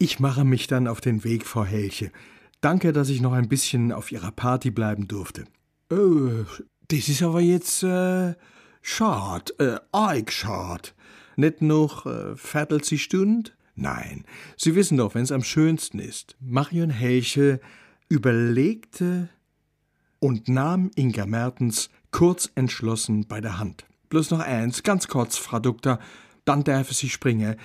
Ich mache mich dann auf den Weg, Frau Helche. Danke, dass ich noch ein bisschen auf Ihrer Party bleiben durfte. Oh, das ist aber jetzt äh, schad, äh, arg schad. Nicht noch äh, Viertel sie Stund? Nein, Sie wissen doch, wenn's am schönsten ist. Marion Helche überlegte und nahm Inga Mertens kurz entschlossen bei der Hand. Bloß noch eins, ganz kurz, Frau Doktor, dann darf sie springen.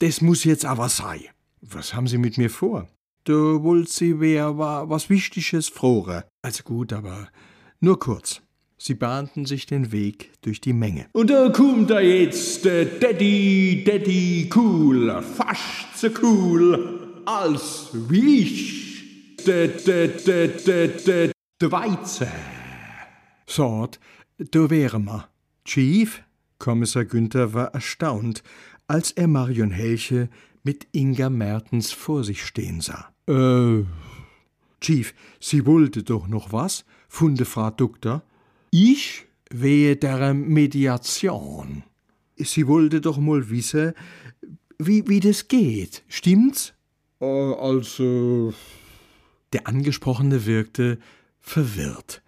Das muss jetzt aber sein. Was haben Sie mit mir vor? Du wollt sie wer was Wichtiges frohre. Also gut, aber nur kurz. Sie bahnten sich den Weg durch die Menge. Und da kommt da jetzt der Daddy, Daddy cool, fast so cool als wie ich. Der, der, der, der, der, der Weizen. Sort, da wäre ma. Chief? Kommissar Günther war erstaunt, als er Marion Helche mit Inga Mertens vor sich stehen sah. Äh, Chief, Sie wollte doch noch was? funde Frau Doktor. Ich wehe der Mediation. Sie wollte doch mal wissen, wie, wie das geht, stimmt's? Äh, also. Der Angesprochene wirkte verwirrt.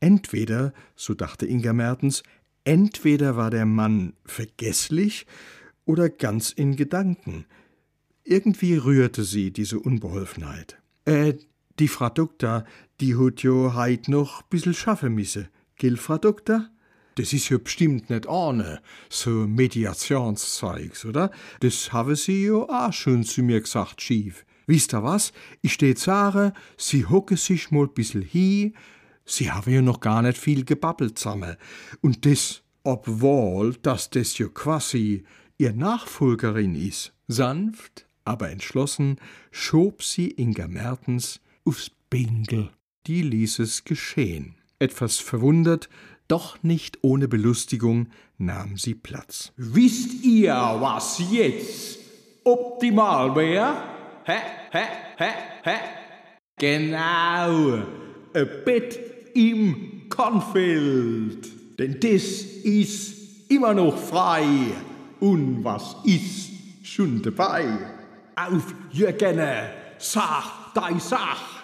Entweder, so dachte Inga Mertens, entweder war der Mann vergesslich oder ganz in Gedanken. Irgendwie rührte sie diese Unbeholfenheit. Äh, die Frau Doktor, die hut jo heit noch bissel schaffe misse. Gell, Frau Doktor? Das is jo bestimmt net ahne, so Mediationszeugs, oder? Das habe sie jo auch schon zu mir gesagt, Schief. Wisst ihr was? Ich steh zare, sie hocke sich mal bissel hi, sie habe ja noch gar nicht viel gebabbelt zusammen. Und das, obwohl, dass das jo quasi ihr Nachfolgerin is. Sanft, aber entschlossen schob sie Inga Mertens aufs Bindel. Die ließ es geschehen. Etwas verwundert, doch nicht ohne Belustigung, nahm sie Platz. Wisst ihr, was jetzt optimal wäre? Hä, hä, hä, hä? Genau, ein Bett im Kornfeld. Denn das ist immer noch frei. Und was ist schon dabei? Auf Jürgen, sag deine Sach.